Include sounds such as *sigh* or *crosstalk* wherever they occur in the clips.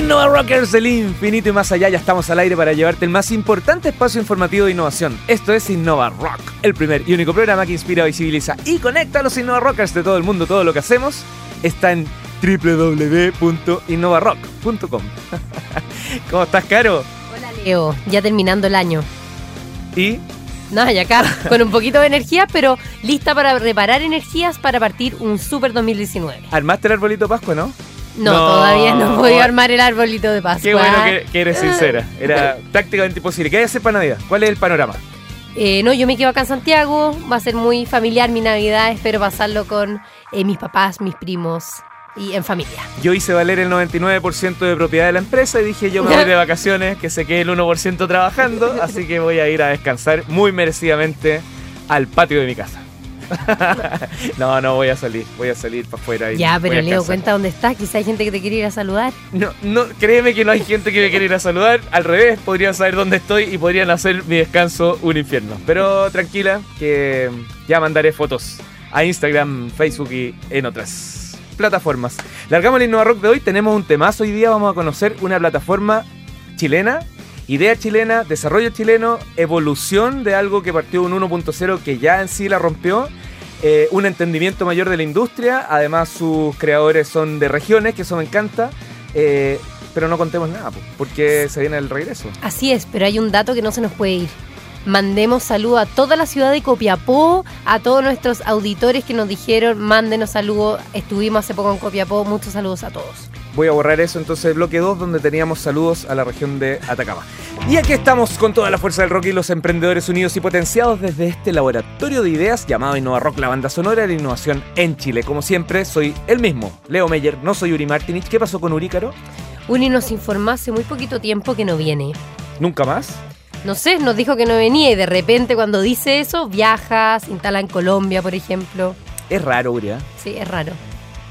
Innova Rockers del infinito y más allá, ya estamos al aire para llevarte el más importante espacio informativo de innovación. Esto es Innova Rock, el primer y único programa que inspira, visibiliza y conecta a los Innova Rockers de todo el mundo. Todo lo que hacemos está en www.innovarock.com. *laughs* ¿Cómo estás, Caro? Hola, Leo. Ya terminando el año. ¿Y? Nada, ya acá, *laughs* con un poquito de energía, pero lista para reparar energías para partir un Super 2019. ¿Armaste el arbolito Pascua, no? No, todavía no podido armar el arbolito de Pascua. Qué bueno que, eres sincera. Era *laughs* prácticamente imposible. ¿Qué hay que hacer para Navidad? ¿Cuál es el panorama? Eh, no, yo me quedo acá en Santiago. Va a ser muy familiar mi Navidad. Espero pasarlo con eh, mis papás, mis primos, y en familia. Yo hice valer el 99% de propiedad de la empresa y dije yo me voy de *laughs* vacaciones, que se quede el 1% trabajando, así que voy a ir a descansar muy merecidamente al patio de mi casa. *laughs* no, no voy a salir, voy a salir para afuera. ya, pero Leo, cuenta dónde estás, quizá hay gente que te quiere ir a saludar. No, no, créeme que no hay gente que me quiere ir a saludar, al revés, podrían saber dónde estoy y podrían hacer mi descanso un infierno. Pero tranquila, que ya mandaré fotos a Instagram, Facebook y en otras plataformas. Largamos el Innova Rock de hoy, tenemos un temazo. Hoy día vamos a conocer una plataforma chilena, idea chilena, desarrollo chileno, evolución de algo que partió un 1.0 que ya en sí la rompió. Eh, un entendimiento mayor de la industria, además sus creadores son de regiones, que eso me encanta. Eh, pero no contemos nada, porque se viene el regreso. Así es, pero hay un dato que no se nos puede ir. Mandemos saludo a toda la ciudad de Copiapó, a todos nuestros auditores que nos dijeron, mándenos saludos. Estuvimos hace poco en Copiapó, muchos saludos a todos. Voy a borrar eso entonces, bloque 2, donde teníamos saludos a la región de Atacama. Y aquí estamos con toda la fuerza del rock y los emprendedores unidos y potenciados desde este laboratorio de ideas llamado Innova Rock, la banda sonora de la innovación en Chile. Como siempre, soy el mismo, Leo Meyer, no soy Uri Martinich. ¿Qué pasó con Uri, Caro? Uri nos informó hace muy poquito tiempo que no viene. ¿Nunca más? no sé, nos dijo que no venía y de repente cuando dice eso, viaja, se instala en Colombia, por ejemplo. Es raro, Uria. Sí, es raro.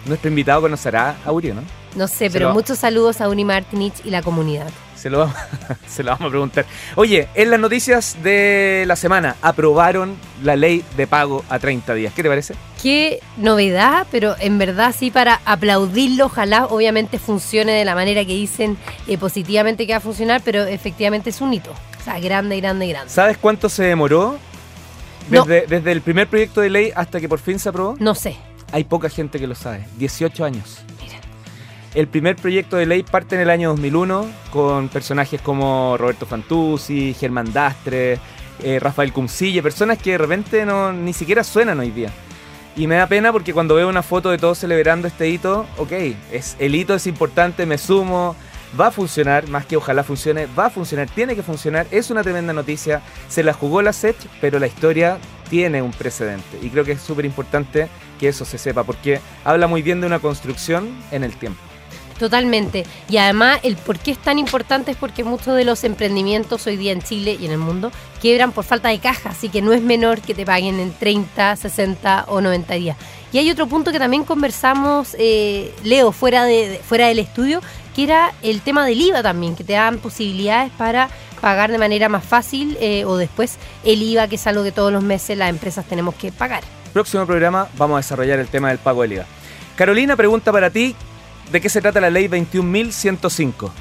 Nuestro invitado conocerá a Uri, ¿no? No sé, pero muchos saludos a Uni Martinich y la comunidad. Se lo, vamos, *laughs* se lo vamos a preguntar. Oye, en las noticias de la semana, aprobaron la ley de pago a 30 días. ¿Qué te parece? Qué novedad, pero en verdad sí para aplaudirlo. Ojalá obviamente funcione de la manera que dicen eh, positivamente que va a funcionar, pero efectivamente es un hito. O sea, grande, grande, grande. ¿Sabes cuánto se demoró? Desde, desde el primer proyecto de ley hasta que por fin se aprobó. No sé. Hay poca gente que lo sabe. 18 años. El primer proyecto de ley parte en el año 2001 con personajes como Roberto Fantuzzi, Germán Dastre, eh, Rafael Cumcille, personas que de repente no, ni siquiera suenan hoy día. Y me da pena porque cuando veo una foto de todos celebrando este hito, ok, es, el hito es importante, me sumo, va a funcionar, más que ojalá funcione, va a funcionar, tiene que funcionar, es una tremenda noticia, se la jugó la SET, pero la historia tiene un precedente y creo que es súper importante que eso se sepa porque habla muy bien de una construcción en el tiempo. Totalmente. Y además, el por qué es tan importante es porque muchos de los emprendimientos hoy día en Chile y en el mundo quiebran por falta de caja, así que no es menor que te paguen en 30, 60 o 90 días. Y hay otro punto que también conversamos, eh, Leo, fuera, de, fuera del estudio, que era el tema del IVA también, que te dan posibilidades para pagar de manera más fácil eh, o después el IVA, que es algo que todos los meses las empresas tenemos que pagar. Próximo programa vamos a desarrollar el tema del pago del IVA. Carolina pregunta para ti, ¿de qué se trata la ley 21.105?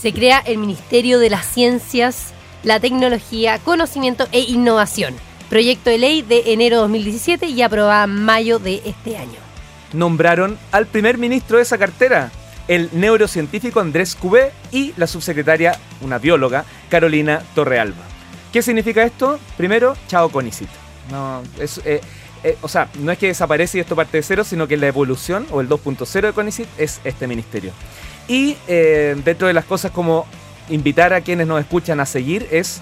Se crea el Ministerio de las Ciencias, la Tecnología, Conocimiento e Innovación Proyecto de ley de enero de 2017 y aprobada en mayo de este año. Nombraron al primer ministro de esa cartera, el neurocientífico Andrés Cubé y la subsecretaria, una bióloga, Carolina Torrealba. ¿Qué significa esto? Primero, chao Conicit. No, es, eh, eh, o sea, no es que desaparece y esto parte de cero, sino que la evolución o el 2.0 de CONICIT es este ministerio. Y eh, dentro de las cosas como invitar a quienes nos escuchan a seguir es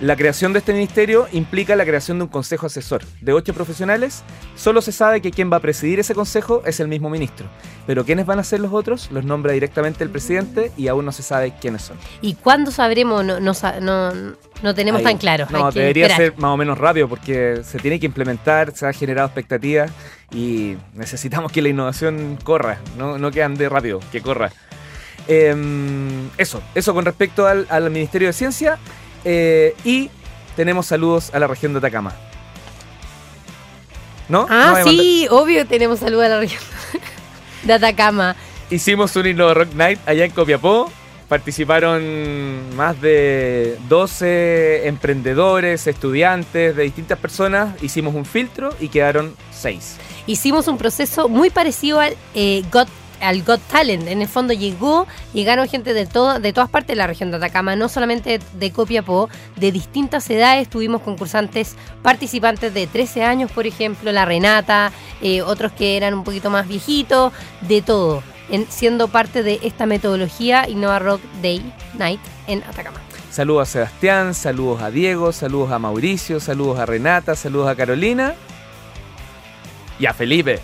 la creación de este ministerio implica la creación de un consejo asesor de ocho profesionales. Solo se sabe que quien va a presidir ese consejo es el mismo ministro. Pero quiénes van a ser los otros los nombra directamente el presidente y aún no se sabe quiénes son. ¿Y cuándo sabremos? No, no, tenemos tan claro. No, debería ser más o menos rápido porque se tiene que implementar, se ha generado expectativas y necesitamos que la innovación corra, no, no que ande rápido, que corra. Em, eso, eso con respecto al, al Ministerio de Ciencia. Eh, y tenemos saludos a la región de Atacama. ¿No? Ah, sí, obvio tenemos saludos a la región de Atacama. hicimos un Innova Rock Night allá en Copiapó. Participaron más de 12 emprendedores, estudiantes de distintas personas. Hicimos un filtro y quedaron 6. Hicimos un proceso muy parecido al eh, Got al Got Talent. En el fondo llegó, llegaron gente de, de todas partes de la región de Atacama, no solamente de Copiapó, de distintas edades. Tuvimos concursantes participantes de 13 años, por ejemplo, la Renata, eh, otros que eran un poquito más viejitos, de todo siendo parte de esta metodología Innova Rock Day Night en Atacama. Saludos a Sebastián, saludos a Diego, saludos a Mauricio, saludos a Renata, saludos a Carolina y a Felipe.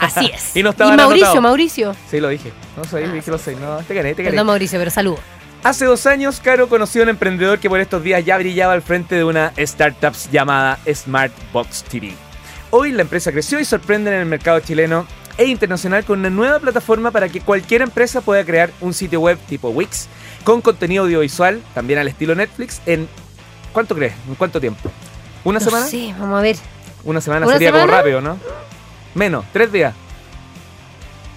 Así es. y, no Mauricio, Mauricio. Sí, lo dije. No sé, ah, dije lo sé. No, te gané, te gané. Perdón, Mauricio, pero saludos. Hace dos años, Caro conoció a un emprendedor que por estos días ya brillaba al frente de una startup llamada Smartbox TV. Hoy la empresa creció y sorprende en el mercado chileno e internacional con una nueva plataforma para que cualquier empresa pueda crear un sitio web tipo Wix con contenido audiovisual, también al estilo Netflix, en ¿cuánto crees? ¿En cuánto tiempo? ¿Una semana? Sí, vamos a ver. Una semana sería como rápido, ¿no? Menos, tres días.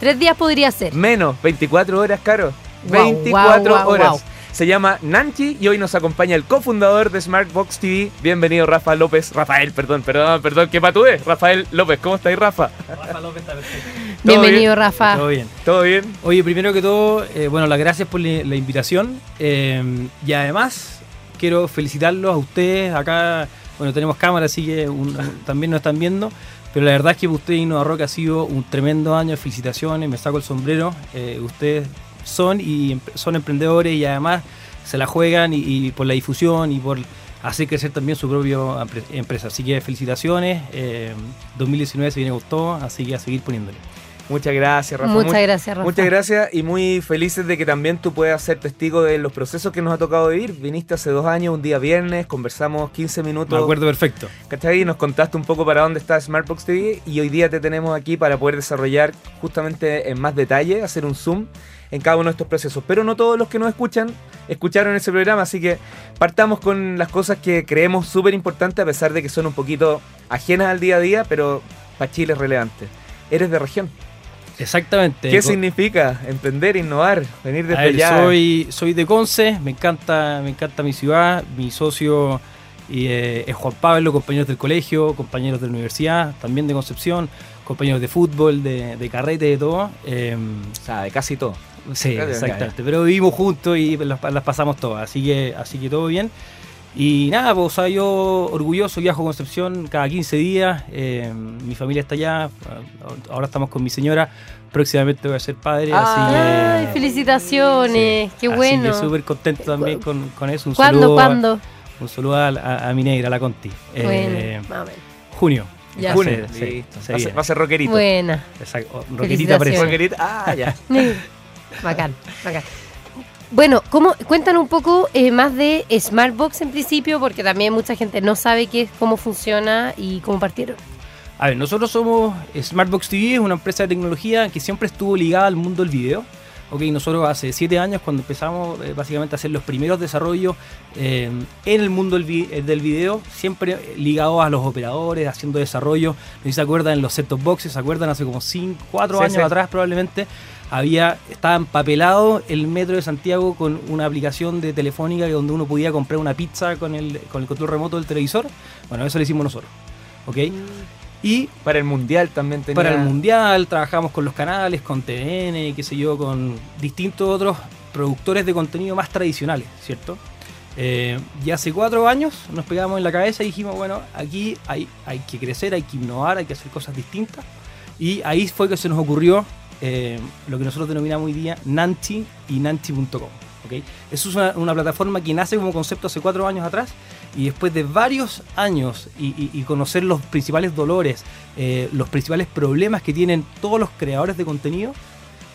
Tres días podría ser. Menos, 24 horas, caro. 24 horas. Se llama Nanchi y hoy nos acompaña el cofundador de Smartbox TV. Bienvenido, Rafa López. Rafael, perdón, perdón, perdón, ¿qué patúe? Rafael López, ¿cómo estáis, Rafa? Rafa López está *laughs* Bienvenido, Rafa. Todo bien. ¿Todo bien? Oye, primero que todo, eh, bueno, las gracias por la, invitación. Eh, y además, quiero felicitarlos a ustedes. Acá, bueno, tenemos cámara, así que también nos están viendo. Pero la verdad es que ustedes Innova Rock ha sido un tremendo año. Felicitaciones, me saco el sombrero. Eh, ustedes son y son emprendedores y además se la juegan y, por la difusión y por hacer crecer también su propia empresa. Así que felicitaciones, 2019 eh, se viene gustó, así que a seguir poniéndole. Muchas gracias, Rafa. Muchas gracias, Rafa. Muchas gracias y muy felices de que también tú puedas ser testigo de los procesos que nos ha tocado vivir. Viniste hace dos años, un día viernes, conversamos 15 minutos. Me acuerdo perfecto. ¿Cachai? Nos contaste un poco para dónde está Smartbox TV y hoy día te tenemos aquí para poder desarrollar justamente en más detalle, hacer un zoom en cada uno de estos procesos. Pero no todos los que nos escuchan escucharon ese programa, así que partamos con las cosas que creemos súper importantes, a pesar de que son un poquito ajenas al día a día, pero para Chile es relevante. Eres de región. Exactamente. ¿Qué significa emprender, innovar, venir de allá? Soy, soy de Conce, me encanta, me encanta mi ciudad, mi socio eh, es Juan Pablo, compañeros del colegio, compañeros de la universidad, también de Concepción, compañeros de fútbol, de, carrete, de todo. Em, o sea, de casi todo. Sí, exactamente. Pero vivimos juntos y las, pasamos todas, así que, así que todo bien. Y nada, pues yo orgulloso, viajo a Concepción cada 15 días, eh, mi familia está allá, ahora estamos con mi señora, próximamente voy a ser padre. Ay, felicitaciones, qué bueno. Así súper contento también con, eso. Un ¿Cuándo, saludo cuándo? un saludo a, mi negra, a la Conti. Eh, junio. Ya. Junio, sí, va, a ser, rockerito. Buena. Exacto, rockerita parece. ah, ya. *laughs* bacán, bacán. Bueno, ¿cómo, cuéntanos un poco eh, más de Smartbox en principio, porque también mucha gente no sabe qué es, cómo funciona y cómo partieron. A ver, nosotros somos Smartbox TV, es una empresa de tecnología que siempre estuvo ligada al mundo del video. Ok, nosotros hace siete años cuando empezamos eh, básicamente a hacer los primeros desarrollos eh, en el mundo del, del, video, siempre ligados a los operadores, haciendo desarrollo. No sé si se acuerdan en los set-top boxes, se acuerdan hace como 5, 4 años atrás probablemente había estaba empapelado el metro de Santiago con una aplicación de telefónica donde uno podía comprar una pizza con el, con el control remoto del televisor. Bueno, eso lo hicimos nosotros. ¿Ok? Y para el mundial también tenía... Para el mundial trabajamos con los canales, con TN, qué sé yo, con distintos otros productores de contenido más tradicionales, ¿cierto? Eh, y hace cuatro años nos pegamos en la cabeza y dijimos, bueno, aquí hay, hay que crecer, hay que innovar, hay que hacer cosas distintas. Y ahí fue que se nos ocurrió eh, lo que nosotros denominamos hoy día Nanti y Nanti.com. ¿okay? Es una, plataforma que nace como concepto hace cuatro años atrás y después de varios años y, conocer los principales dolores, eh, los principales problemas que tienen todos los creadores de contenido,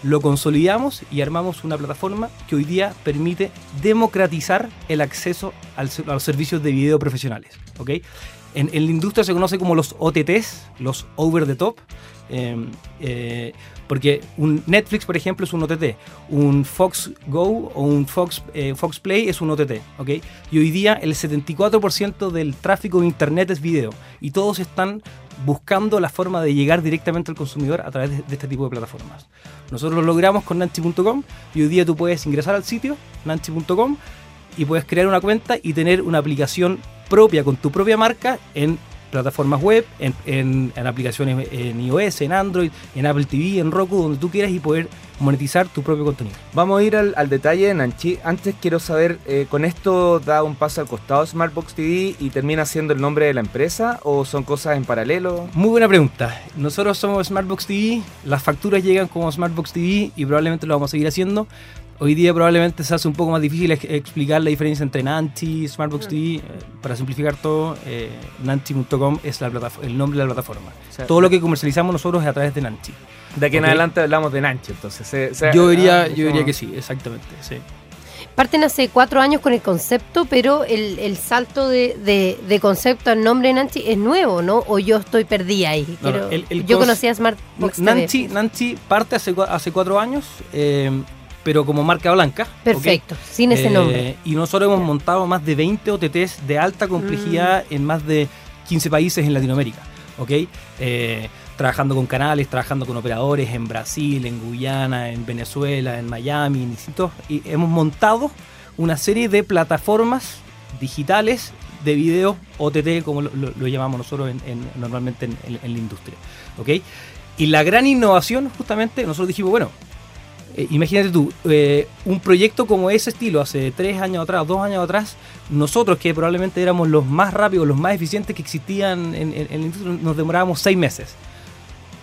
lo consolidamos y armamos una plataforma que hoy día permite democratizar el acceso a los servicios de video profesionales. ¿okay? En, en la industria se conoce como los OTTs, los over the top. eh, eh, porque un Netflix, por ejemplo, es un OTT. Un Fox Go o un Fox, eh, Fox Play es un OTT. ¿ok? Y hoy día el 74% del tráfico de Internet es video. Y todos están buscando la forma de llegar directamente al consumidor a través de, de este tipo de plataformas. Nosotros lo logramos con Nanchi.com y hoy día tú puedes ingresar al sitio Nanchi.com y puedes crear una cuenta y tener una aplicación propia con tu propia marca en plataformas web, en, en- en aplicaciones en iOS, en Android, en Apple TV, en Roku, donde tú quieras y poder monetizar tu propio contenido. Vamos a ir al, al detalle de Nanchi. Antes quiero saber, eh, ¿con esto da un paso al costado Smartbox TV y termina siendo el nombre de la empresa o son cosas en paralelo? Muy buena pregunta. Nosotros somos Smartbox TV, las facturas llegan como Smartbox TV y probablemente lo vamos a seguir haciendo. Hoy día probablemente se hace un poco más difícil ex- explicar la diferencia entre Nanti, Smartbox TV. Eh, para simplificar todo, eh, Nanti.com es la el nombre de la plataforma. O sea, Todo lo que comercializamos nosotros es a través de Nanti. De aquí en adelante hablamos de Nanchi, entonces. se- se- Yo diría, ah, yo diría que sí, exactamente. Sí. Parten hace cuatro años con el concepto, pero el, el salto de, de- de concepto al nombre de Nancy es nuevo, ¿no? O yo estoy perdida ahí. No, el- el yo conocía Smartbox TV. Nancy, Nancy parte hace, hace cuatro años, eh, pero como marca blanca. Perfecto, sin ese Eh, nombre. Y nosotros hemos montado más de 20 OTTs de alta complejidad Mm. en más de 15 países en Latinoamérica. ¿ok? Eh, trabajando con canales, trabajando con operadores en Brasil, en Guyana, en Venezuela, en Miami, en distintos. Y hemos montado una serie de plataformas digitales de video OTT, como lo, lo- lo llamamos nosotros en- en- normalmente en, en- en la industria. ¿ok? Y la gran innovación, justamente, nosotros dijimos, bueno, eh, imagínate tú, eh, un proyecto como ese estilo, hace tres años atrás, dos años atrás, nosotros que probablemente éramos los más rápidos, los más eficientes que existían en, en- la industria, nos demorábamos seis meses.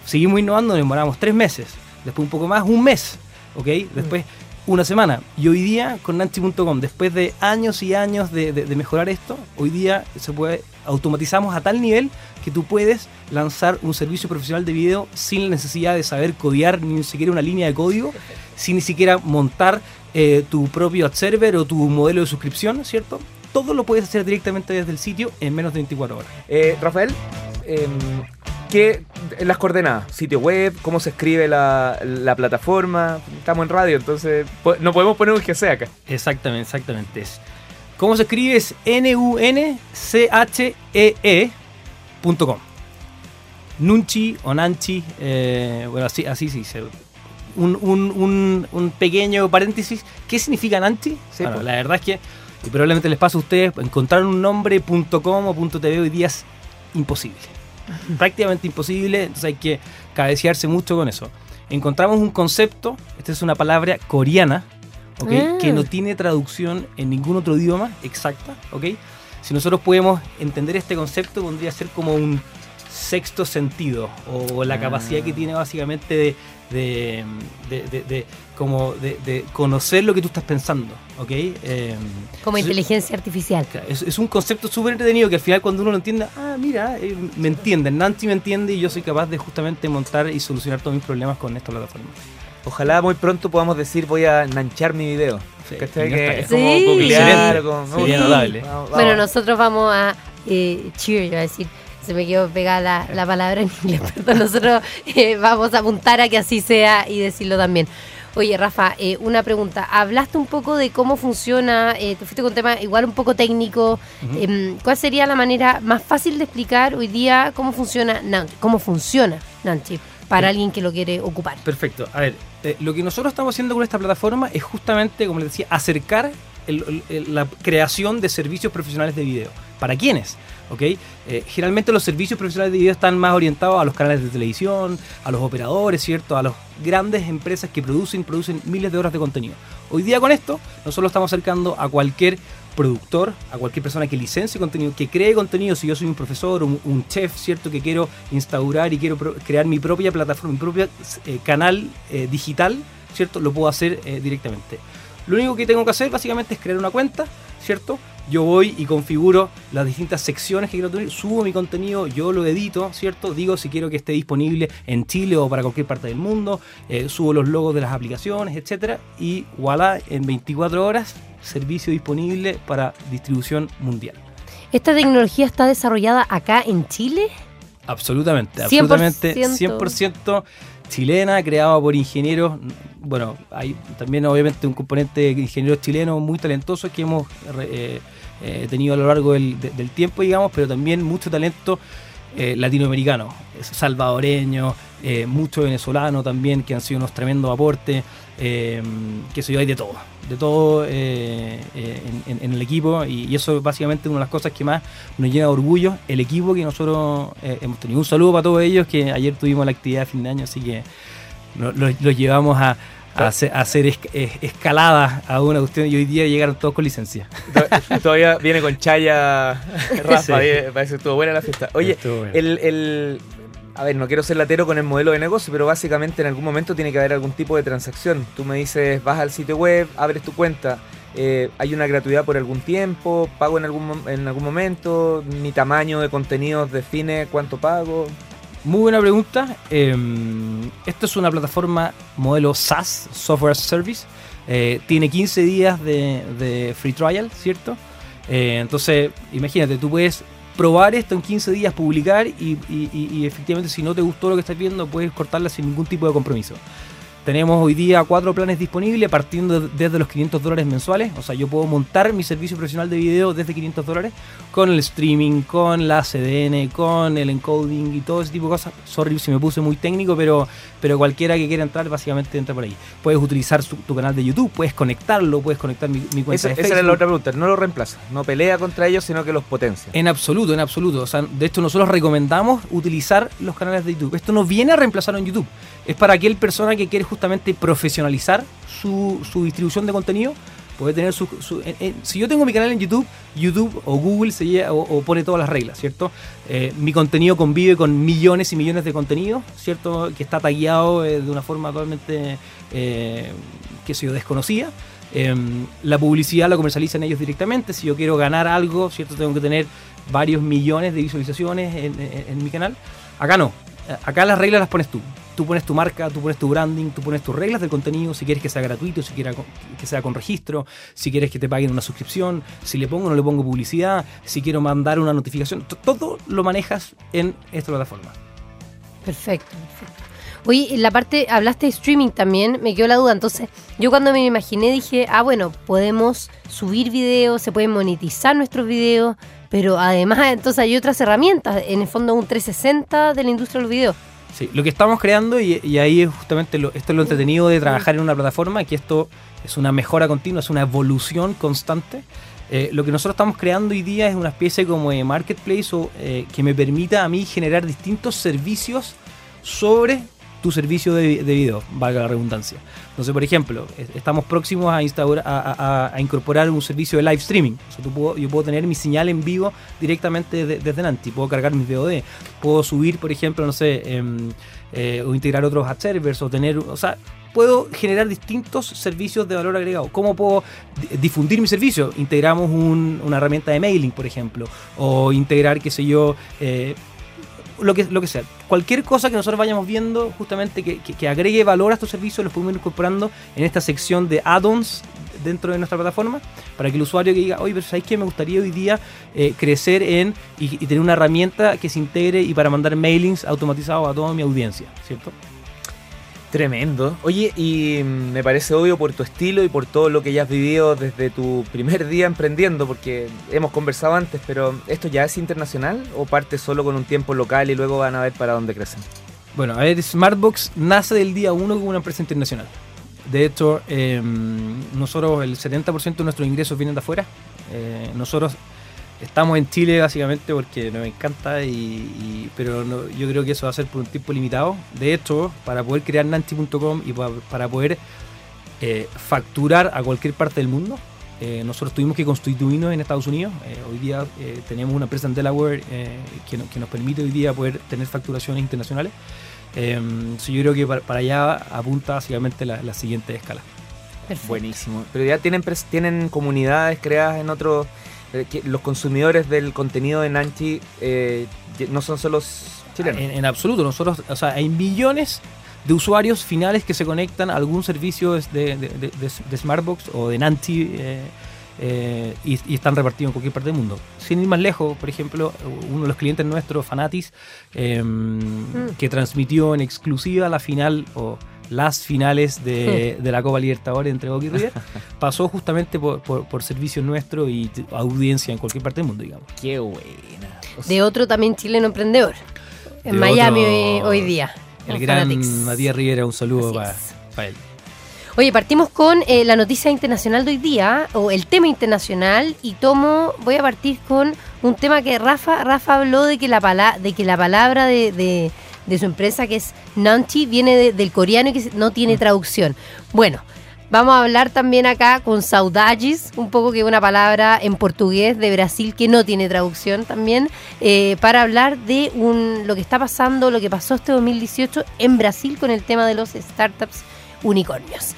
Seguimos innovando, nos demorábamos tres meses, después un poco más, un mes, ¿ok? Después una semana. Y hoy día con Nancy.com, después de años y años de mejorar esto, hoy día se puede, automatizamos a tal nivel que tú puedes lanzar un servicio profesional de video sin la necesidad de saber codear ni siquiera una línea de código, sin ni siquiera montar eh, tu propio ad server o tu modelo de suscripción, ¿cierto? Todo lo puedes hacer directamente desde el sitio en menos de 24 horas. Eh, Rafael, em, ¿qué, las coordenadas? ¿Sitio web? ¿Cómo se escribe la, la plataforma? Estamos en radio, entonces no podemos poner un GC acá. Exactamente, exactamente. Es, ¿Cómo se escribe? Es N-U-N-C-H-E-E.com. Nunchi o Nanchi, eh, bueno, así, así se dice. Un, un- un- un pequeño paréntesis. ¿Qué significa Nanchi? Sí, Bueno, pues. la verdad es que, y probablemente les pasa a ustedes, encontrar un nombre .com o .tv hoy día es imposible. Prácticamente imposible, entonces hay que cabecearse mucho con eso. Encontramos un concepto, esta es una palabra coreana, ¿ok? Ah. que no tiene traducción en ningún otro idioma exacta, ¿ok? Si nosotros podemos entender este concepto, podría ser como un sexto sentido, o la Ah. capacidad que tiene básicamente de, de, de- como de, conocer lo que tú estás pensando, ¿ok? Eh, Como entonces, inteligencia artificial. Es, es un concepto súper entretenido que al final cuando uno lo entiende, ah, mira, eh, me entienden, Nancy me entiende y yo soy capaz de justamente montar y solucionar todos mis problemas con esta plataforma. Ojalá muy pronto podamos decir voy a nanchar mi video. Sí, ¿Cachai? ya Que está. es como Sí. googlear, Excelente. como- me Sería gusta. notable. Vamos, Bueno, nosotros vamos a eh, cheer, iba a decir. Se me quedó pegada la, la palabra en inglés, *laughs* perdón. Nosotros eh, vamos a apuntar a que así sea y decirlo también. Oye, Rafa, eh, una pregunta. Hablaste un poco de cómo funciona, eh, te fuiste con tema igual un poco técnico. Em, ¿Cuál sería la manera más fácil de explicar hoy día cómo funciona? ¿Cómo funciona Nanchi para Sí. alguien que lo quiere ocupar? Perfecto. A ver, eh, lo que nosotros estamos haciendo con esta plataforma es justamente, como les decía, acercar el- el- el- la creación de servicios profesionales de video. ¿Para quiénes? ¿Ok? Eh, generalmente los servicios profesionales de video están más orientados a los canales de televisión, a los operadores, ¿cierto? A las grandes empresas que producen, producen miles de horas de contenido. Hoy día con esto, nosotros estamos acercando a cualquier productor, a cualquier persona que licencie contenido, que cree contenido, si yo soy un profesor, un, un chef, ¿cierto? Que quiero instaurar y quiero crear mi propia plataforma, mi propio eh, canal eh, digital, ¿cierto? Lo puedo hacer eh, directamente. Lo único que tengo que hacer básicamente es crear una cuenta, ¿cierto? Yo voy y configuro las distintas secciones que quiero tener, subo mi contenido, yo lo edito, ¿cierto? Digo si quiero que esté disponible en Chile o para cualquier parte del mundo, eh, subo los logos de las aplicaciones, etcétera, y voilà, en 24 horas, servicio disponible para distribución mundial. ¿Esta tecnología está desarrollada acá en Chile? Absolutamente, absolutamente 100%, chilena, creada por ingenieros. Bueno, hay también obviamente un componente de ingenieros chilenos muy talentosos que hemos eh, eh, tenido a lo largo del, tiempo, digamos, pero también mucho talento eh, latinoamericano, salvadoreño, mucho venezolano también, que han sido unos tremendos aportes, que se yo, hay de todo de todo eh, eh, en, el equipo y, eso es básicamente una de las cosas que más nos llena de orgullo, el equipo que nosotros eh, hemos tenido. Un saludo para todos ellos que ayer tuvimos la actividad de fin de año, así que los llevamos a, hacer, escaladas a una cuestión y hoy día llegaron todos con licencia. *laughs* Todavía viene con chaya *laughs* Rafa, parece que estuvo buena la fiesta. Oye, el a ver, no quiero ser latero con el modelo de negocio, pero básicamente en algún momento tiene que haber algún tipo de transacción. Tú me dices, vas al sitio web, abres tu cuenta, eh, hay una gratuidad por algún tiempo, pago en algún, en algún momento, mi tamaño de contenidos define cuánto pago. Muy buena pregunta. Em, esto es una plataforma modelo SaaS, Software Service. Eh, tiene 15 días de, free trial, ¿cierto? Eh, entonces, imagínate, tú puedes probar esto en 15 días, publicar y, y, efectivamente si no te gustó lo que estás viendo puedes cortarla sin ningún tipo de compromiso. Tenemos hoy día cuatro planes disponibles partiendo desde los 500 dólares mensuales. O sea, yo puedo montar mi servicio profesional de video desde 500 dólares con el streaming, con la CDN, con el encoding y todo ese tipo de cosas. Sorry si me puse muy técnico, pero, pero cualquiera que quiera entrar básicamente entra por ahí. Puedes utilizar tu canal de YouTube, puedes conectarlo, puedes conectar mi, cuenta esa, de Facebook. Esa era la otra pregunta. No lo reemplaza, no pelea contra ellos, sino que los potencia. En absoluto, en absoluto. O sea, de hecho nosotros recomendamos utilizar los canales de YouTube. Esto no viene a reemplazar en YouTube es para aquel persona que quiere justamente profesionalizar su, distribución de contenido. Puede tener su, si yo tengo mi canal en YouTube, YouTube o Google se o, pone todas las reglas, ¿cierto? Eh, mi contenido convive con millones y millones de contenidos, ¿cierto? Que está tagueado eh, de una forma totalmente, eh, que sé yo, desconocida. Em, la publicidad la comercializan ellos directamente. Si yo quiero ganar algo, ¿cierto? Tengo que tener varios millones de visualizaciones en mi canal. Acá no. Acá las reglas las pones tú tú pones tu marca, tú pones tu branding, tú pones tus reglas del contenido, si quieres que sea gratuito, si quieres que sea con registro, si quieres que te paguen una suscripción, si le pongo o no le pongo publicidad, si quiero mandar una notificación, todo lo manejas en esta plataforma. Perfecto, perfecto. Oye, en la parte, hablaste de streaming también, me quedó la duda. Entonces, yo cuando me imaginé dije, ah, bueno, podemos subir videos, se pueden monetizar nuestros videos, pero además, entonces hay otras herramientas, en el fondo un 360 de la industria del video. Sí, lo que estamos creando, y, ahí es justamente lo, esto es lo entretenido de trabajar en una plataforma, que esto es una mejora continua, es una evolución constante. Eh, lo que nosotros estamos creando hoy día es una especie como de marketplace o, eh, que me permita a mí generar distintos servicios sobre tu servicio de, video, valga la redundancia. Entonces, por ejemplo, estamos próximos a, instaurar, a, incorporar un servicio de live streaming. yo puedo tener mi señal en vivo directamente desde, Nanti, puedo cargar mis VOD, puedo subir, por ejemplo, no sé, em, eh, o integrar otros ad servers, o tener, o sea, puedo generar distintos servicios de valor agregado. ¿Cómo puedo difundir mi servicio? Integramos una herramienta de mailing, por ejemplo, o integrar, qué sé yo, eh, lo que, lo que sea. Cualquier cosa que nosotros vayamos viendo, justamente que, agregue valor a estos servicios, los podemos ir incorporando en esta sección de add-ons dentro de nuestra plataforma, para que el usuario que diga, oye, pero ¿sabes qué? Me gustaría hoy día eh, crecer en y, y, tener una herramienta que se integre y para mandar mailings automatizados a toda mi audiencia, ¿cierto? Tremendo. Oye, y me parece obvio por tu estilo y por todo lo que ya has vivido desde tu primer día emprendiendo, porque hemos conversado antes, pero ¿esto ya es internacional o parte solo con un tiempo local y luego van a ver para dónde crecen? Bueno, a ver, Smartbox nace del día uno como una empresa internacional. De hecho, em, nosotros el 70% de nuestros ingresos vienen de afuera. Eh, nosotros Estamos en Chile básicamente porque nos encanta, y, pero yo creo que eso va a ser por un tiempo limitado. De hecho, para poder crear Nanti.com y para, poder eh, facturar a cualquier parte del mundo, eh, nosotros tuvimos que constituirnos en Estados Unidos. Eh, hoy día tenemos una empresa en Delaware que, nos permite hoy día poder tener facturaciones internacionales. yo creo que para, allá apunta básicamente la, la siguiente escala. Buenísimo. Pero ya tienen, tienen comunidades creadas en otros eh, los consumidores del contenido de Nanchi eh, no son solo chilenos. En, absoluto, nosotros, o sea, hay millones de usuarios finales que se conectan a algún servicio de, de, Smartbox o de Nanti. Eh, eh, y, y están repartidos en cualquier parte del mundo. Sin ir más lejos, por ejemplo, uno de los clientes nuestros, Fanatis, eh, que transmitió en exclusiva la final o las finales de, *laughs* de la Copa Libertadores entre Boca y River, pasó justamente por, por, por servicio nuestro y audiencia en cualquier parte del mundo, digamos. Qué buena. O sea, De otro también chileno emprendedor. En Miami otro- hoy, hoy día. El gran Fanatics. Matías Rivera, un saludo para es. él. Oye, partimos con eh, la noticia internacional de hoy día, o el tema internacional, y tomo, voy a partir con un tema que Rafa, Rafa habló de que la, pala- de que la palabra de, de- de su empresa, que es Nanchi, viene de- del coreano y que no tiene traducción. Bueno, vamos a hablar también acá con saudades, un poco que es una palabra en portugués de Brasil que no tiene traducción también, eh, para hablar de un, lo que está pasando, lo que pasó este 2018 en Brasil con el tema de los startups unicornios.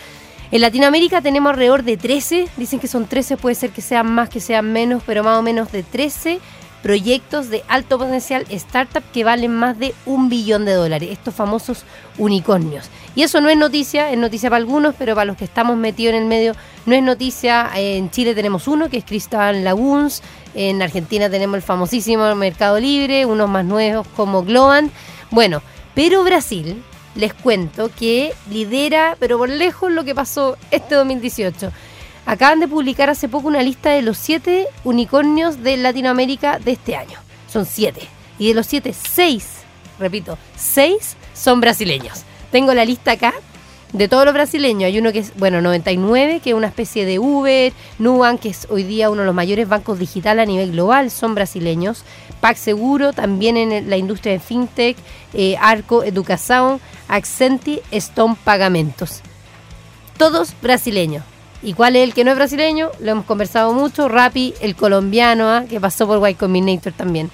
En Latinoamérica tenemos alrededor de 13, dicen que son 13, puede ser que sean más, que sean menos, pero más o menos de 13 proyectos de alto potencial startup que valen más de un billón de dólares, estos famosos unicornios. Y eso no es noticia, es noticia para algunos, pero para los que estamos metidos en el medio no es noticia. En Chile tenemos uno, que es Crystal Lagoons, en Argentina tenemos el famosísimo Mercado Libre, unos más nuevos como Globant. Bueno, pero Brasil, les cuento que lidera, pero por lejos, lo que pasó este 2018. Acaban de publicar hace poco una lista de los siete unicornios de Latinoamérica de este año. Son siete. Y de los siete, seis, repito, seis son brasileños. Tengo la lista acá de todos los brasileños. Hay uno que es, bueno, 99, que es una especie de Uber, Nubank, que es hoy día uno de los mayores bancos digitales a nivel global, son brasileños. Pac Seguro, también en la industria de FinTech, eh, Arco Educación, Accenti, Stone Pagamentos. Todos brasileños. ¿Y cuál es el que no es brasileño? Lo hemos conversado mucho. Rappi, el colombiano, ¿ah? que pasó por Y Combinator también.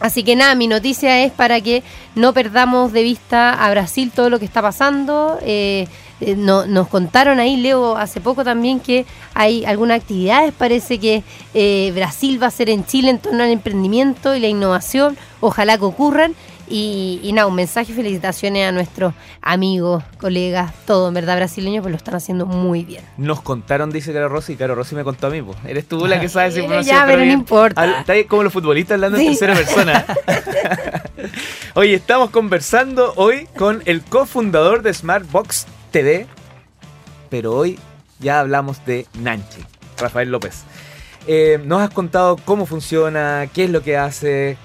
Así que nada, mi noticia es para que no perdamos de vista a Brasil todo lo que está pasando. Eh, eh, no- nos contaron ahí, Leo, hace poco también que hay algunas actividades, parece que eh, Brasil va a hacer en Chile en torno al emprendimiento y la innovación. Ojalá que ocurran. Y, y nada, un mensaje, felicitaciones a nuestros amigos, colegas, todos, en verdad, brasileños, pues lo están haciendo muy bien. Nos contaron, dice Caro Rossi, y Caro Rossi me contó a mí. po. Eres tú la que sabes *laughs* información. ya, pero no importa. Está ahí como los futbolistas hablando en tercera persona. *laughs* Oye, estamos conversando hoy con el cofundador de Smartbox TV, pero hoy ya hablamos de Nanchi, Rafael López. Eh, nos has contado cómo funciona, qué es lo que hace.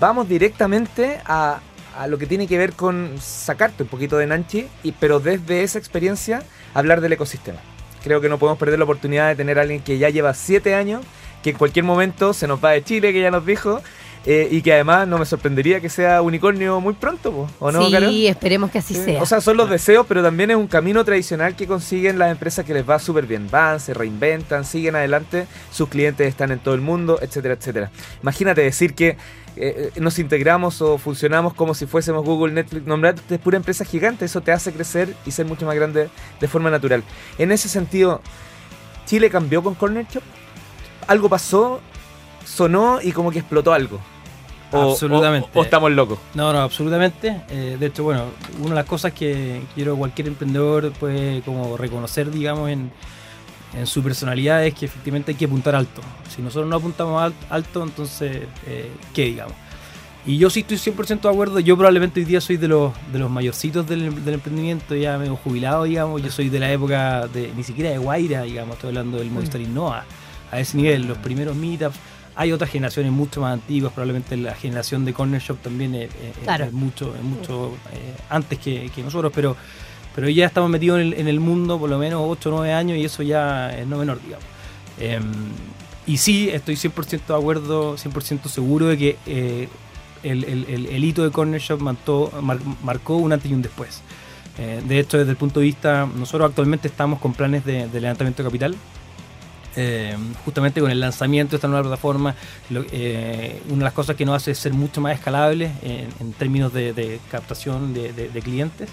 Vamos directamente a, a lo que tiene que ver con sacarte un poquito de Nanchi, y, pero desde esa experiencia hablar del ecosistema. Creo que no podemos perder la oportunidad de tener a alguien que ya lleva siete años, que en cualquier momento se nos va de Chile, que ya nos dijo, eh, y que además no me sorprendería que sea unicornio muy pronto, po, ¿o no, sí, esperemos que así Sí, sea. O sea, son los deseos, pero también es un camino tradicional que consiguen las empresas que les va súper bien. Van, se reinventan, siguen adelante, sus clientes están en todo el mundo, etcétera, etcétera. Imagínate decir que eh, eh, nos integramos o funcionamos como si fuésemos Google, Netflix, nombrarte pura empresa gigante, eso te hace crecer y ser mucho más grande de forma natural. En ese sentido, ¿Chile cambió con Corner Shop? ¿Algo pasó? ¿Sonó y como que explotó algo? O- Absolutamente. O, o estamos locos. No, no, absolutamente. Eh, de hecho, bueno, una de las cosas que quiero cualquier emprendedor puede como reconocer, digamos, en, en su personalidad es que efectivamente hay que apuntar alto. Si nosotros no apuntamos al- alto, entonces, eh, ¿qué digamos? Y yo sí estoy 100% de acuerdo. Yo probablemente hoy día soy de los, de los mayorcitos del, del emprendimiento, ya medio jubilado, digamos. Yo soy de la época de, ni siquiera de Guaira, digamos, estoy hablando del Movistar Innova, a ese nivel, los primeros meetups. Hay otras generaciones mucho más antiguas, probablemente la generación de Corner Shop también es, es- Claro. es mucho, es mucho eh, antes que, que nosotros, pero, pero ya estamos metidos en el, en el mundo por lo menos 8 o 9 años y eso ya es no menor, digamos. Em, y sí, estoy 100% de acuerdo, 100% seguro de que eh, el, el- el- el hito de Corner Shop marcó, mar- marcó un antes y un después. Eh, de hecho, desde el punto de vista, nosotros actualmente estamos con planes de, de levantamiento de capital. Eh, justamente con el lanzamiento de esta nueva plataforma, lo- eh, una de las cosas que nos hace es ser mucho más escalable en, en términos de, de captación de, de- de clientes.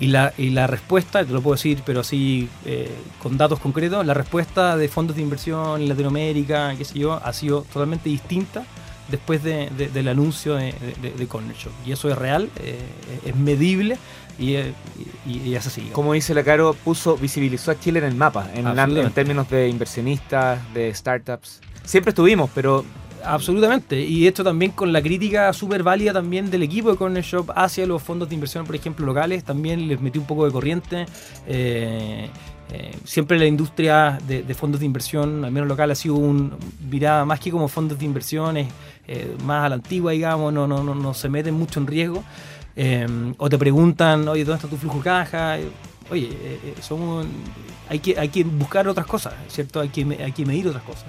Y la, y la respuesta, te lo puedo decir, pero así eh, con datos concretos, la respuesta de fondos de inversión en Latinoamérica, qué sé yo, ha sido totalmente distinta después de- de- del anuncio de Corner Shop. Y eso es real, eh, es medible y, eh, y, y es así. Como dice la Caro, puso, visibilizó a Chile en el mapa, en, en términos de inversionistas, de startups. Siempre estuvimos, pero Absolutamente, y esto también con la crítica súper válida también del equipo de Corner Shop hacia los fondos de inversión, por ejemplo, locales, también les metí un poco de corriente. Eh, eh, siempre la industria de, fondos de inversión, al menos local, ha sido un mirada más que como fondos de inversión, es eh, más a la antigua, digamos, no, no, no, no se meten mucho en riesgo. O te preguntan, oye, ¿dónde está tu flujo de caja? Oye, somos, hay, que, hay que buscar otras cosas, ¿cierto? Hay que, hay que medir otras cosas.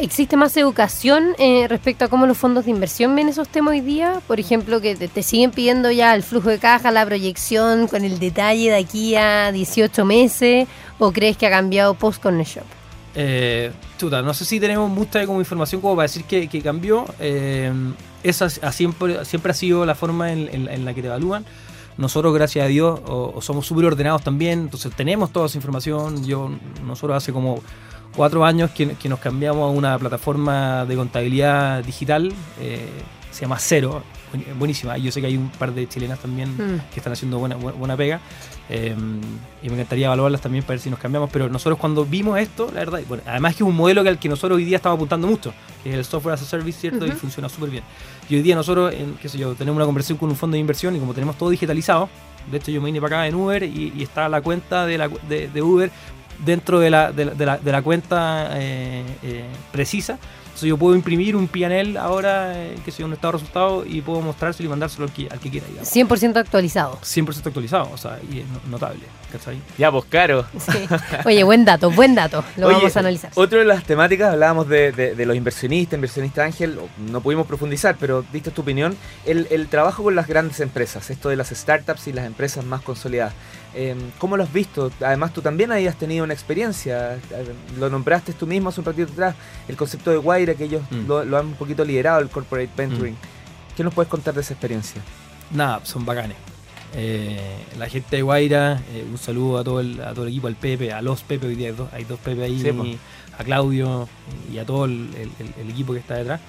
¿Existe más educación eh, respecto a cómo los fondos de inversión ven esos temas hoy día? Por ejemplo, que te, siguen pidiendo ya el flujo de caja, la proyección con el detalle de aquí a 18 meses, o crees que ha cambiado post con el shop? Eh, no sé si tenemos mucha como información como para decir que, cambió. Eh, esa siempre, siempre ha sido la forma en, la que te evalúan. Nosotros, gracias a Dios, somos súper ordenados también, entonces tenemos toda esa información. Yo, nosotros hace como cuatro años que, nos cambiamos a una plataforma de contabilidad digital, eh, se llama Cero, buenísima. Yo sé que hay un par de chilenas también mm. que están haciendo buena, buena pega eh, y me encantaría evaluarlas también para ver si nos cambiamos. Pero nosotros cuando vimos esto, la verdad, bueno, además que es un modelo que al que nosotros hoy día estamos apuntando mucho, que es el software as a service, ¿cierto? Y funciona súper bien. Y hoy día nosotros, en, qué sé yo, tenemos una conversación con un fondo de inversión y como tenemos todo digitalizado, de hecho yo me vine para acá en Uber y, está la cuenta de, la, de Uber dentro de la, de la, de la, cuenta eh, eh, precisa. Entonces yo puedo imprimir un PNL ahora, eh, que sea un estado de resultado, y puedo mostrárselo y mandárselo al que, al que quiera. 100% actualizado. 100% actualizado, o sea, y es notable. ¿cachai? Ya, pues caro. Oye, buen dato, buen dato. Lo vamos a analizar. Otra de las temáticas, hablábamos de, de, los inversionistas, inversionista Ángel, no pudimos profundizar, pero diste tu opinión. El, el trabajo con las grandes empresas, esto de las startups y las empresas más consolidadas. Eh, ¿Cómo lo has visto? Además, tú también habías tenido una experiencia. Lo nombraste tú mismo hace un ratito atrás, el concepto de Guaira, que ellos mm. lo, han un poquito liderado, el corporate venturing. Mm. ¿Qué nos puedes contar de esa experiencia? Nada, son bacanes. Eh, la gente de Guaira, eh, un saludo a todo, el, a todo el equipo, al Pepe, a los Pepe, hoy día hay dos, hay dos Pepe ahí, a Claudio y a todo el equipo que está detrás.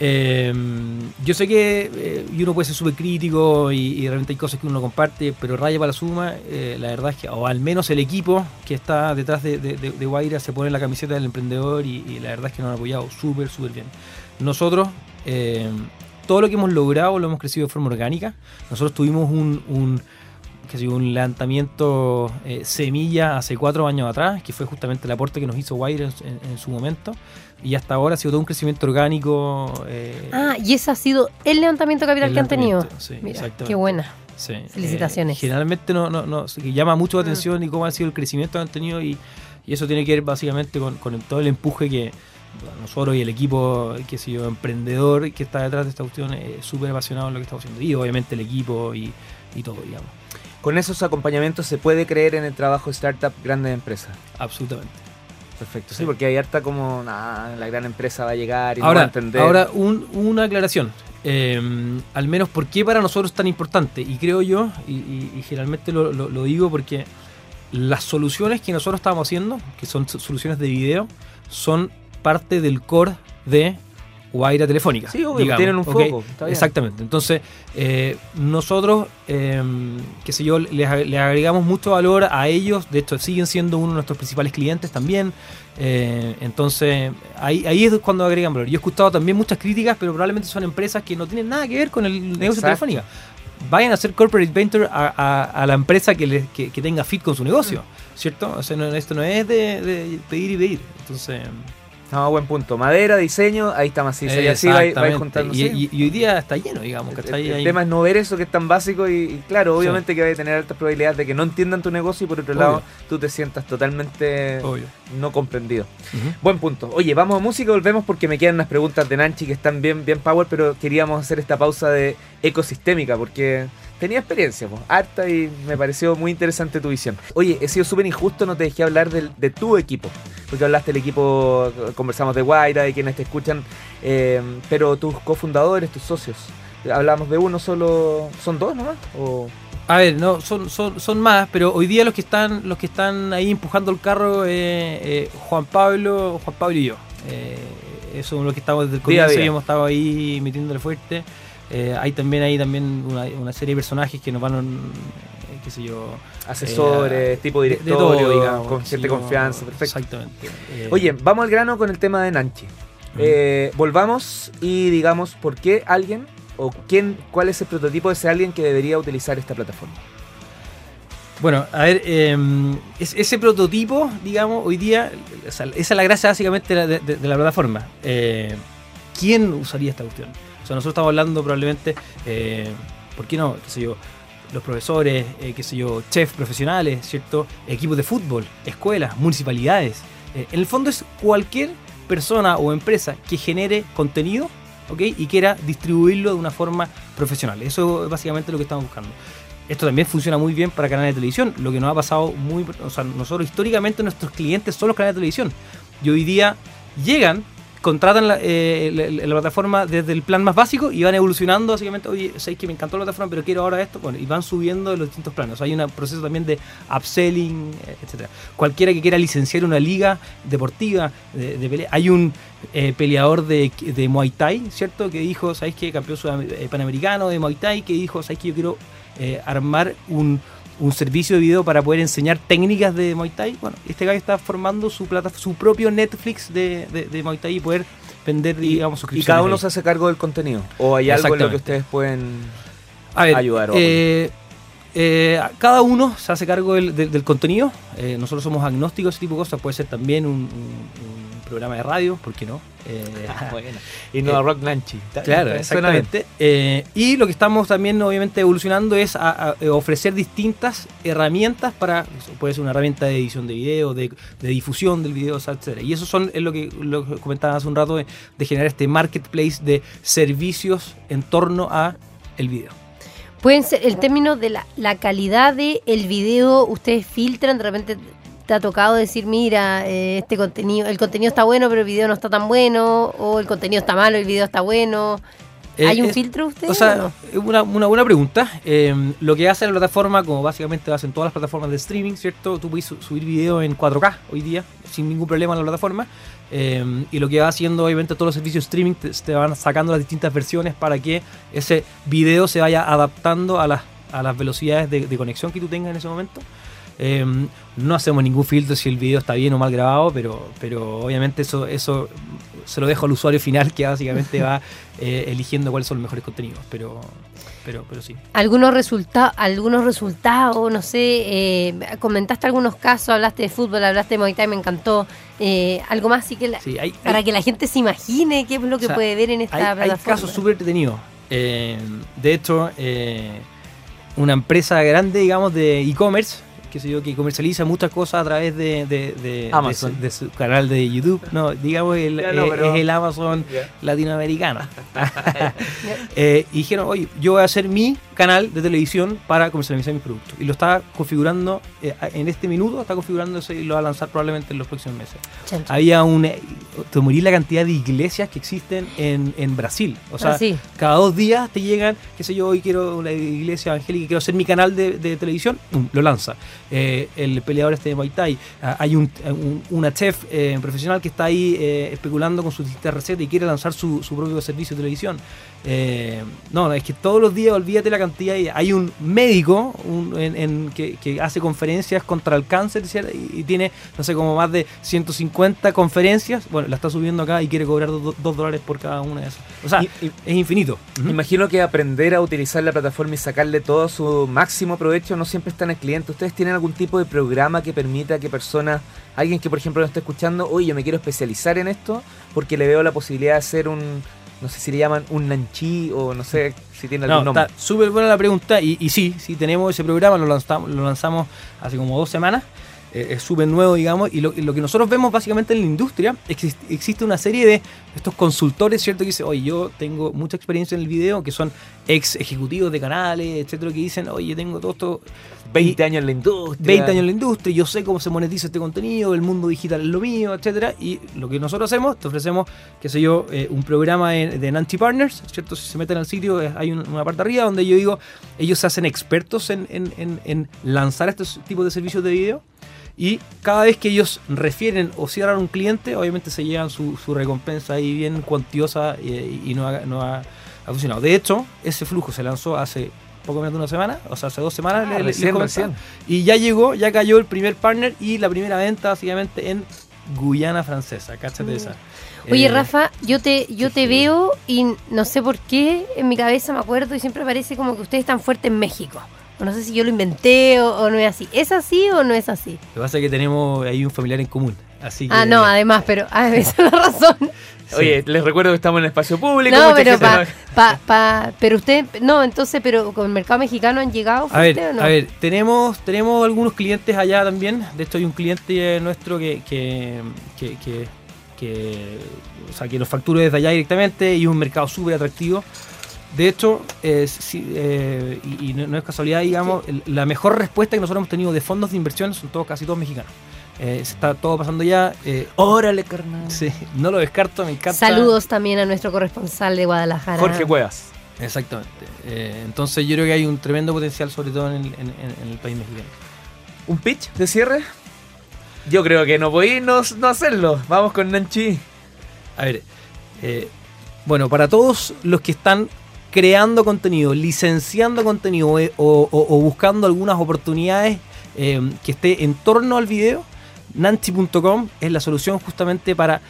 Em, yo sé que eh, uno puede ser súper crítico y, realmente hay cosas que uno comparte, pero raya para la suma, eh, la verdad es que, o al menos el equipo que está detrás de, de, Guaira se pone la camiseta del emprendedor y, la verdad es que nos han apoyado súper, súper bien. Nosotros, em, todo lo que hemos logrado lo hemos crecido de forma orgánica. Nosotros tuvimos un, un levantamiento eh, semilla hace cuatro años atrás, que fue justamente el aporte que nos hizo Wire en, su momento. Y hasta ahora ha sido todo un crecimiento orgánico. Eh, ah, y ese ha sido el levantamiento capital que han tenido. Sí, Mira, qué buena. Felicitaciones. Eh, generalmente no, no, no, llama mucho la mm. atención y cómo ha sido el crecimiento que han tenido y, y eso tiene que ver básicamente con, con todo el empuje que nosotros y el equipo, que sé yo, emprendedor que está detrás de esta cuestión, es súper apasionado en lo que estamos haciendo. Y obviamente el equipo y, y todo, digamos con esos acompañamientos se puede creer en el trabajo de startup grandes empresas. Absolutamente. Perfecto, sí, porque hay harta como la gran empresa va a llegar y ahora, no va a entender. Ahora, una aclaración. Em, al menos, ¿por qué para nosotros es tan importante? Y creo yo, y, generalmente lo, digo porque las soluciones que nosotros estamos haciendo, que son soluciones de video, son parte del core de Guaira telefónica. Sí, obvio, tienen un foco. Exactamente. Entonces, eh, nosotros, eh, qué sé yo, les, agregamos mucho valor a ellos. De hecho, siguen siendo uno de nuestros principales clientes también. Eh, entonces, ahí, ahí es cuando agregan valor. Yo he escuchado también muchas críticas, pero probablemente son empresas que no tienen nada que ver con el negocio telefónica. Vayan a hacer corporate venture a, la empresa que, que, tenga fit con su negocio, mm. ¿cierto? O sea, esto no es de, de pedir y pedir. Entonces. No, buen punto. Madera, diseño, ahí está macizo. Y así va, juntando. Y, hoy día está lleno, digamos. El, tema es no ver eso que es tan básico y, claro, obviamente que va a tener altas probabilidades de que no entiendan tu negocio y por otro lado tú te sientas totalmente no comprendido. Buen punto. Oye, vamos a música, volvemos porque me quedan unas preguntas de Nanchi que están bien, bien power, pero queríamos hacer esta pausa de ecosistémica porque tenía experiencia, pues, harta y me pareció muy interesante tu visión. Oye, he sido súper injusto, no te dejé hablar de, tu equipo, porque hablaste del equipo, conversamos de Guaira, de quienes te escuchan, eh, pero tus cofundadores, tus socios, hablamos de uno solo, ¿son dos nomás? ¿O? A ver, no, son, son, son más, pero hoy día los que están, los que están ahí empujando el carro eh, Juan Pablo, Juan Pablo y yo. Eh, eso es lo que estamos desde el comienzo y hemos estado ahí metiéndole fuerte. Eh, hay también ahí también una, una serie de personajes que nos van, eh, qué sé yo, Asesores, eh, tipo de- de directorio, todo, digamos, con cierta yo, confianza, perfecto. Exactamente. Oye, vamos al grano con el tema de Nanchi. Volvamos y digamos por qué alguien o quién, cuál es el prototipo de ese alguien que debería utilizar esta plataforma. Bueno, a ver, eh, es- ese prototipo, digamos, hoy día, esa es la gracia básicamente de la, de- de la plataforma. Eh, ¿Quién usaría esta cuestión? O sea, nosotros estamos hablando probablemente, eh, ¿por qué no? Los profesores, eh, qué sé yo, chefs profesionales, ¿cierto? Equipos de fútbol, escuelas, municipalidades. Eh, en el fondo es cualquier persona o empresa que genere contenido, ¿ok? Y quiera distribuirlo de una forma profesional. Eso es básicamente lo que estamos buscando. Esto también funciona muy bien para canales de televisión, lo que nos ha pasado muy... O sea, nosotros históricamente nuestros clientes son los canales de televisión. Y hoy día llegan, contratan la, eh, la- la plataforma desde el plan más básico y van evolucionando básicamente, oye, sabéis que me encantó la plataforma, pero quiero ahora esto, bueno, y van subiendo los distintos planos. Hay un proceso también de upselling, eh, etcétera. Cualquiera que quiera licenciar una liga deportiva de, pelea, hay un eh, peleador de, de Muay Thai, ¿cierto? Que dijo, ¿sabéis qué? Campeón eh, panamericano de Muay Thai, que dijo, ¿sabéis que yo quiero eh, armar un, un servicio de video para poder enseñar técnicas de Muay Thai? Bueno, este gallo está formando su plata, su propio Netflix de, de, de Muay Thai y poder vender, digamos, Y suscripciones. cada uno ahí. se hace cargo del contenido. O hay algo en lo que ustedes pueden. A ver, ayudar, o- eh, eh, cada uno se hace cargo del, del- del contenido. Eh, nosotros somos agnósticos, ese tipo de cosas. Puede ser también un, un- un programa de radio, ¿por qué no? *laughs* Eh, Y no Eh, a Rock Nanchi. Claro, exactamente. Eh, y lo que estamos también obviamente evolucionando es a, a, eh, ofrecer distintas herramientas para, puede ser una herramienta de edición de video, de, de difusión del video, etc. Y eso son es lo que, lo que comentaba hace un rato de, de generar este marketplace de servicios en torno a el video. Pueden ser, el término de la, la calidad del el video, ustedes filtran, de repente te ha tocado decir, mira, eh, este contenido, el contenido está bueno, pero el video no está tan bueno, o el contenido está malo, el video está bueno. Eh, ¿Hay un es- filtro usted? O sea, es una, una buena pregunta. Eh, lo que hace la plataforma, como básicamente hacen todas las plataformas de streaming, ¿cierto? Tú puedes su- subir video en 4K hoy día, sin ningún problema en la plataforma. Eh, y lo que va haciendo, obviamente, todos los servicios de streaming te, te van sacando las distintas versiones para que ese video se vaya adaptando a las, a las velocidades de, de conexión que tú tengas en ese momento. Eh, no hacemos ningún filtro si el video está bien o mal grabado, pero, pero obviamente eso, eso se lo dejo al usuario final que básicamente va *laughs* eh, eligiendo cuáles son los mejores contenidos. Pero, pero, pero sí. algunos resultados, algunos resultados, no sé, eh, comentaste algunos casos, hablaste de fútbol, hablaste de Muay Thai, me encantó. Eh, algo más así que la- sí hay, para hay- que la gente se imagine qué es lo que O sea, puede ver en esta hay- hay plataforma. casos súper entretenidos. Eh, de hecho, eh, una empresa grande, digamos, de e-commerce, que sé yo, que comercializa muchas cosas a través de, de- de- Amazon. de su, de su canal de YouTube. No, digamos, el, no, eh, pero- es el Amazon Ya. latinoamericano. *laughs* *laughs* Eh, y dijeron, oye, yo voy a hacer mi canal de televisión para comercializar mis productos. Y lo está configurando eh, en este minuto, está configurando eso y lo va a lanzar probablemente en los próximos meses. Chan, chan. Había un... eh, Te morí la cantidad de iglesias que existen en, en Brasil. O sea, cada dos días te llegan, qué sé yo, hoy quiero una iglesia evangélica, quiero hacer mi canal de, de televisión, pum, lo lanza. Eh, el peleador este de Muay Thai, ah, hay un, un- una chef eh, profesional que está ahí eh, especulando con sus distintas recetas y quiere lanzar su, su propio servicio de televisión. Eh, no, es que todos los días, olvídate la cantidad. Hay un médico un- en- en- que, que hace conferencias contra el cáncer y, y tiene, no sé, como más de 150 conferencias. Bueno, la está subiendo acá y quiere cobrar 2 dólares por cada una de esas. O sea, Y- y- es infinito. Me Imagino que aprender a utilizar la plataforma y sacarle todo su máximo provecho no siempre está en el cliente. ¿Ustedes tienen algún tipo de programa que permita que personas, alguien que por ejemplo nos esté escuchando, oye, yo me quiero especializar en esto porque le veo la posibilidad de hacer un, no sé si le llaman un nanchi o no sé si tiene algún No, nombre? está súper buena la pregunta y, y sí, sí tenemos ese programa, lo lanzamos, lo lanzamos hace como dos semanas, eh, es súper nuevo digamos, y lo, y lo que nosotros vemos básicamente en la industria, exist- existe una serie de estos consultores, ¿cierto? Que dicen, oye, yo tengo mucha experiencia en el video, que son ex ejecutivos de canales, etcétera, que dicen, oye, yo tengo todo esto... 20 años en la industria. 20 años en la industria, yo sé cómo se monetiza este contenido, el mundo digital es lo mío, etcétera, y lo que nosotros hacemos, te ofrecemos, qué sé yo, eh, un programa en- de Nancy Partners, ¿cierto? Si se meten al sitio, eh, hay un- una parte arriba donde yo digo, ellos se hacen expertos en, en- en- en lanzar estos tipos de servicios de video. Y cada vez que ellos refieren o cierran un cliente, obviamente se llevan su, su recompensa ahí bien cuantiosa y, y no, ha funcionado. De hecho, ese flujo se lanzó hace poco menos de una semana, o sea, hace dos semanas. Ah, le- recién, recién. Y ya llegó, ya cayó el primer partner y la primera venta básicamente en Guyana Francesa. Cáchate esa. Oye, Eh, Rafa, yo te, yo te sí. veo y no sé por qué en mi cabeza me acuerdo y siempre parece como que ustedes están fuertes en México. O No sé si yo lo inventé o, o no es así. ¿Es así o no es así? Lo que pasa es que tenemos ahí un familiar en común. Así que, Ah, no, *laughs* además, pero ah, *laughs* esa es la razón. sí. Oye, les recuerdo que estamos en el espacio público. No, mucha pero gente pa, no- pa, pa- pero usted, no, entonces, pero con el mercado mexicano han llegado A ver, o no? a ver, tenemos, tenemos algunos clientes allá también. De hecho, hay un cliente nuestro que, que, que, que- que, o sea, que nos factura desde allá directamente y es un mercado súper atractivo. De hecho, eh, sí, eh, y, y no, no es casualidad, digamos, la mejor respuesta que nosotros hemos tenido de fondos de inversión son todos, casi todos mexicanos. Eh, se está todo pasando ya. eh, Órale, carnal. sí, no lo descarto, me encanta. Saludos también a nuestro corresponsal de Guadalajara. Jorge Cuevas. Exactamente. Eh, entonces yo creo que hay un tremendo potencial, sobre todo en el, en- en- en el país mexicano. ¿Un pitch de cierre? Yo creo que no podéis no, no hacerlo. Vamos con Nanchi. A ver, eh, bueno, para todos los que están creando contenido, licenciando contenido eh, o, o- o buscando algunas oportunidades eh, que esté en torno al video, Nancy.com es la solución justamente para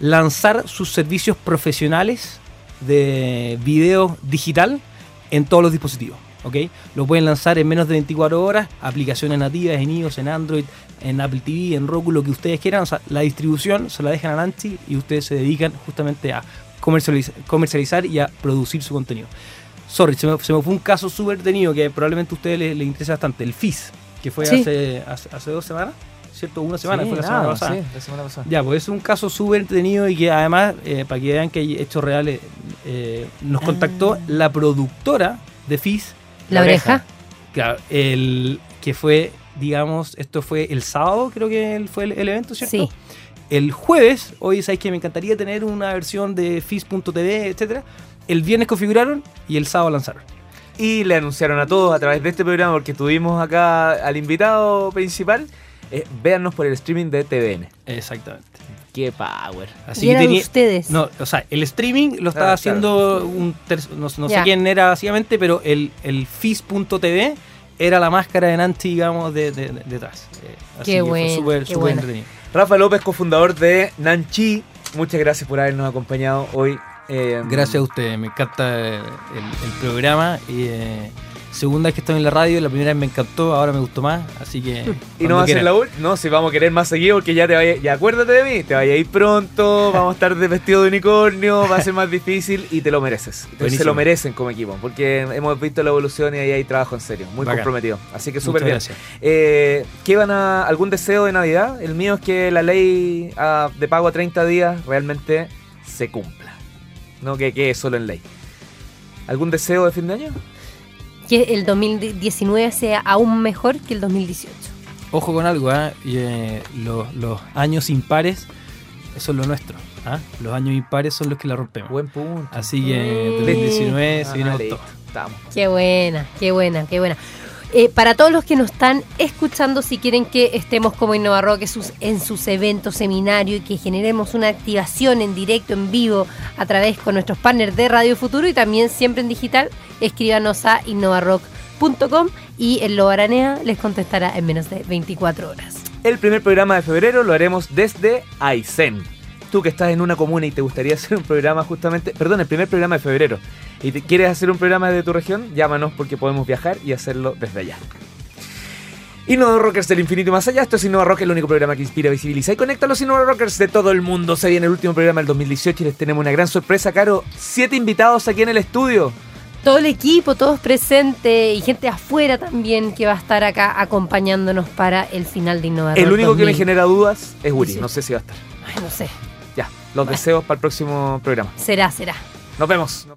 lanzar sus servicios profesionales de video digital en todos los dispositivos. ¿ok? Lo pueden lanzar en menos de 24 horas, aplicaciones nativas en iOS, en Android, en Apple TV, en Roku, lo que ustedes quieran. O sea, la distribución se la dejan a Nancy y ustedes se dedican justamente a comercializ- comercializar y a producir su contenido. Sorry, se me, se me fue un caso súper tenido que probablemente a ustedes les, les interesa bastante, el FIS, que fue Sí. hace, hace, hace dos semanas, ¿cierto? Una semana, Sí, fue la nada, semana pasada. sí, la semana pasada. Ya, pues es un caso súper entretenido y que además, eh, para que vean que hay hechos reales, eh, nos contactó Ah. la productora de FIS, La oreja. claro, el, que fue, digamos, esto fue el sábado, creo que el- fue el, el evento, ¿cierto? Sí. El jueves, hoy sabéis que me encantaría tener una versión de FIS.tv, etcétera. El viernes configuraron y el sábado lanzaron. Y le anunciaron a todos a través de este programa, porque tuvimos acá al invitado principal, eh, véannos por el streaming de TVN. Exactmente. ¡Qué power! Así y eran tenía- ustedes. No, o sea, el streaming lo estaba Ah, haciendo un no, no sé quién era básicamente, pero el, el FIS.tv era la máscara de Nancy, digamos, de, de- de- detrás. Eh, así Qué que bueno, fue súper qué súper bueno. entretenido. Rafa López, cofundador de Nanchi, muchas gracias por habernos acompañado hoy. eh, Gracias a ustedes, me encanta el, el programa. Y, eh, segunda vez que estoy en la radio, la primera vez me encantó, ahora me gustó más, así que... *laughs* Y no va a ser la última. No, si vamos a querer más seguido porque ya te vaya, ya acuérdate de mí, te vaya a ir pronto, vamos a estar de vestido de unicornio, va a ser más difícil y te lo mereces. Entonces, se lo merecen como equipo, porque hemos visto la evolución y ahí hay trabajo en serio, muy Bacán. comprometido. Así que súper bien. Eh, ¿Qué van a algún deseo de Navidad? El mío es que la ley ah, de pago a 30 días realmente se cumpla. No que quede solo en ley. ¿Algún deseo de fin de año? Que el 2019 sea aún mejor que el 2018. Ojo con algo, ¿ah? Y, eh, los, los años impares, eso es lo nuestro. ¿ah? Los años impares son los que la rompemos. Buen punto. Así que Mm. 2019 se viene Ah, todo. Estamos. Qué buena, qué buena, qué buena. Eh, para todos los que nos están escuchando, si quieren que estemos como Innova Rock en sus, en sus eventos, seminarios y que generemos una activación en directo, en vivo, a través con nuestros partners de Radio Futuro y también siempre en digital, escríbanos a innovarock.com y el Lobaranea les contestará en menos de 24 horas. El primer programa de febrero lo haremos desde Aysén. Tú que estás en una comuna y te gustaría *laughs* hacer un programa justamente, perdón, el primer programa de febrero, y te quieres hacer un programa de tu región, llámanos porque podemos viajar y hacerlo desde allá. Innova Rockers del infinito y más allá, esto es Innova Rock, el único programa que inspira, visibiliza y conecta a los Innova Rockers de todo el mundo. Se viene el último programa del 2018 y les tenemos una gran sorpresa, Caro. Siete invitados aquí en el estudio. Todo el equipo, todos presentes y gente afuera también que va a estar acá acompañándonos para el final de Innova El único que me 2000. genera dudas es Uri, Sí. no sé si va a estar. Ay, no sé, Los deseos para el próximo programa. será, será. Nos vemos.